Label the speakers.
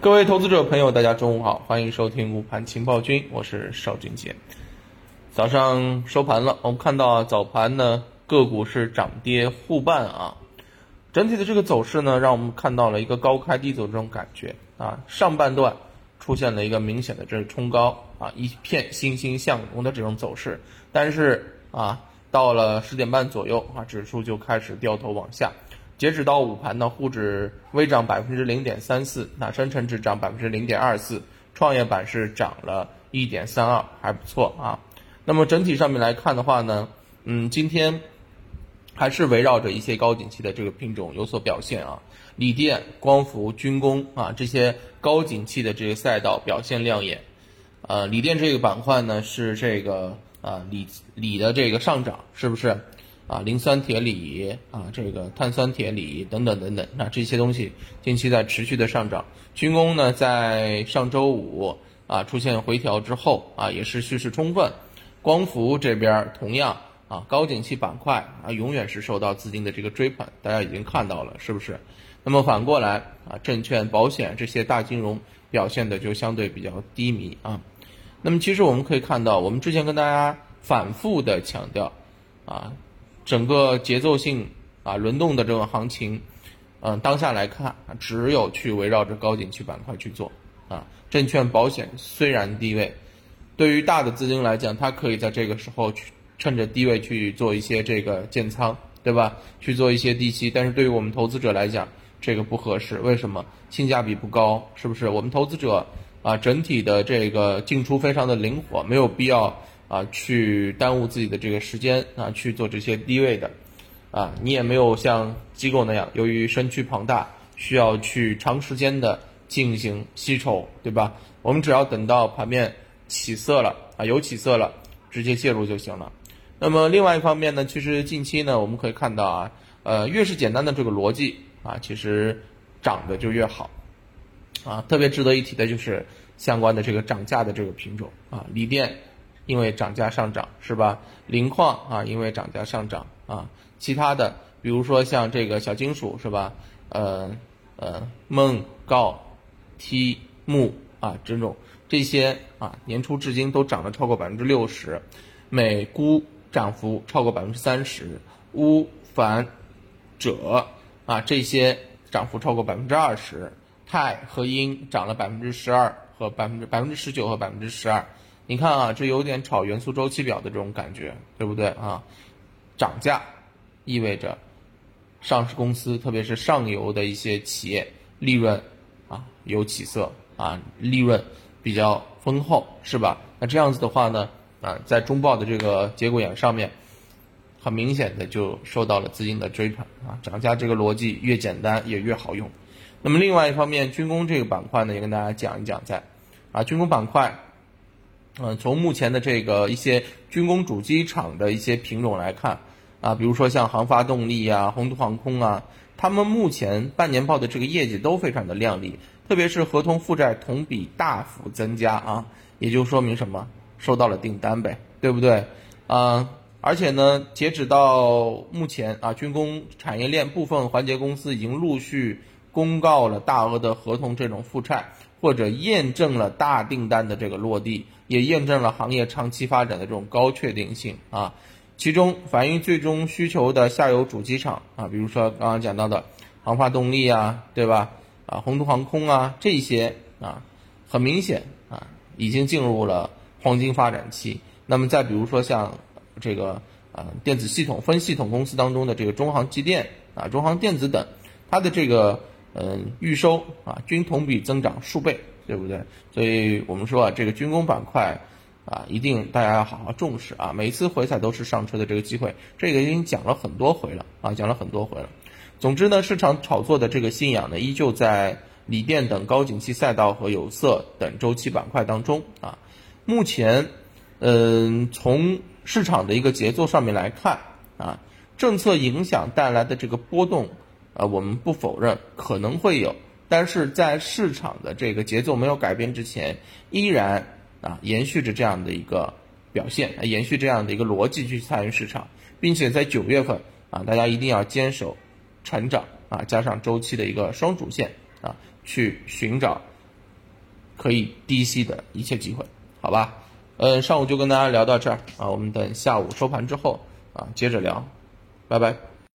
Speaker 1: 各位投资者朋友，大家中午好，欢迎收听午盘情报君，我是邵俊杰。早上收盘了，我们看到早盘呢个股是涨跌互半啊，整体的这个走势呢，让我们看到了一个高开低走这种感觉啊。上半段出现了一个明显的这冲高啊，一片欣欣向荣的这种走势，但是啊，到了十点半左右啊，指数就开始掉头往下。截止到午盘呢，沪指微涨百分之零点三四，那深成指涨百分之零点二四，创业板是涨了一点三二，还不错啊。那么整体上面来看的话呢，嗯，今天还是围绕着一些高景气的这个品种有所表现啊，锂电、光伏、军工啊这些高景气的这个赛道表现亮眼。呃，锂电这个板块呢是这个啊锂锂的这个上涨，是不是？啊，磷酸铁锂啊，这个碳酸铁锂等等等等，那这些东西近期在持续的上涨。军工呢，在上周五啊出现回调之后啊，也是蓄势充分。光伏这边同样啊，高景气板块啊，永远是受到资金的这个追捧，大家已经看到了，是不是？那么反过来啊，证券、保险这些大金融表现的就相对比较低迷啊。那么其实我们可以看到，我们之前跟大家反复的强调啊。整个节奏性啊轮动的这种行情，嗯，当下来看，只有去围绕着高景气板块去做啊。证券保险虽然低位，对于大的资金来讲，它可以在这个时候去趁着低位去做一些这个建仓，对吧？去做一些低吸，但是对于我们投资者来讲，这个不合适。为什么？性价比不高，是不是？我们投资者啊，整体的这个进出非常的灵活，没有必要。啊，去耽误自己的这个时间啊，去做这些低位的，啊，你也没有像机构那样，由于身躯庞大，需要去长时间的进行吸筹，对吧？我们只要等到盘面起色了啊，有起色了，直接介入就行了。那么另外一方面呢，其实近期呢，我们可以看到啊，呃，越是简单的这个逻辑啊，其实涨的就越好，啊，特别值得一提的就是相关的这个涨价的这个品种啊，锂电。因为涨价上涨是吧？磷矿啊，因为涨价上涨啊，其他的比如说像这个小金属是吧？呃呃，锰、锆、锑、钼啊，这种这些啊，年初至今都涨了超过百分之六十，镁、钴涨幅超过百分之三十，钨、钒、锗啊这些涨幅超过百分之二十，钛和铟涨了百分之十二和百分之百分之十九和百分之十二。你看啊，这有点炒元素周期表的这种感觉，对不对啊？涨价意味着上市公司，特别是上游的一些企业利润啊有起色啊，利润比较丰厚，是吧？那这样子的话呢，啊，在中报的这个节骨眼上面，很明显的就受到了资金的追捧啊。涨价这个逻辑越简单也越好用。那么另外一方面，军工这个板块呢，也跟大家讲一讲，在啊军工板块。嗯，从目前的这个一些军工主机厂的一些品种来看，啊，比如说像航发动力啊、宏图航空啊，他们目前半年报的这个业绩都非常的靓丽，特别是合同负债同比大幅增加啊，也就说明什么？收到了订单呗，对不对？啊，而且呢，截止到目前啊，军工产业链部分环节公司已经陆续公告了大额的合同这种负债。或者验证了大订单的这个落地，也验证了行业长期发展的这种高确定性啊。其中反映最终需求的下游主机厂啊，比如说刚刚讲到的航发动力啊，对吧？啊，宏图航空啊，这些啊，很明显啊，已经进入了黄金发展期。那么再比如说像这个啊，电子系统分系统公司当中的这个中航机电啊，中航电子等，它的这个。嗯，预收啊，均同比增长数倍，对不对？所以我们说啊，这个军工板块啊，一定大家要好好重视啊。每次回踩都是上车的这个机会，这个已经讲了很多回了啊，讲了很多回了。总之呢，市场炒作的这个信仰呢，依旧在锂电等高景气赛道和有色等周期板块当中啊。目前，嗯，从市场的一个节奏上面来看啊，政策影响带来的这个波动。啊，我们不否认可能会有，但是在市场的这个节奏没有改变之前，依然啊延续着这样的一个表现，延续这样的一个逻辑去参与市场，并且在九月份啊，大家一定要坚守成长啊，加上周期的一个双主线啊，去寻找可以低吸的一切机会，好吧？嗯，上午就跟大家聊到这儿啊，我们等下午收盘之后啊接着聊，拜拜。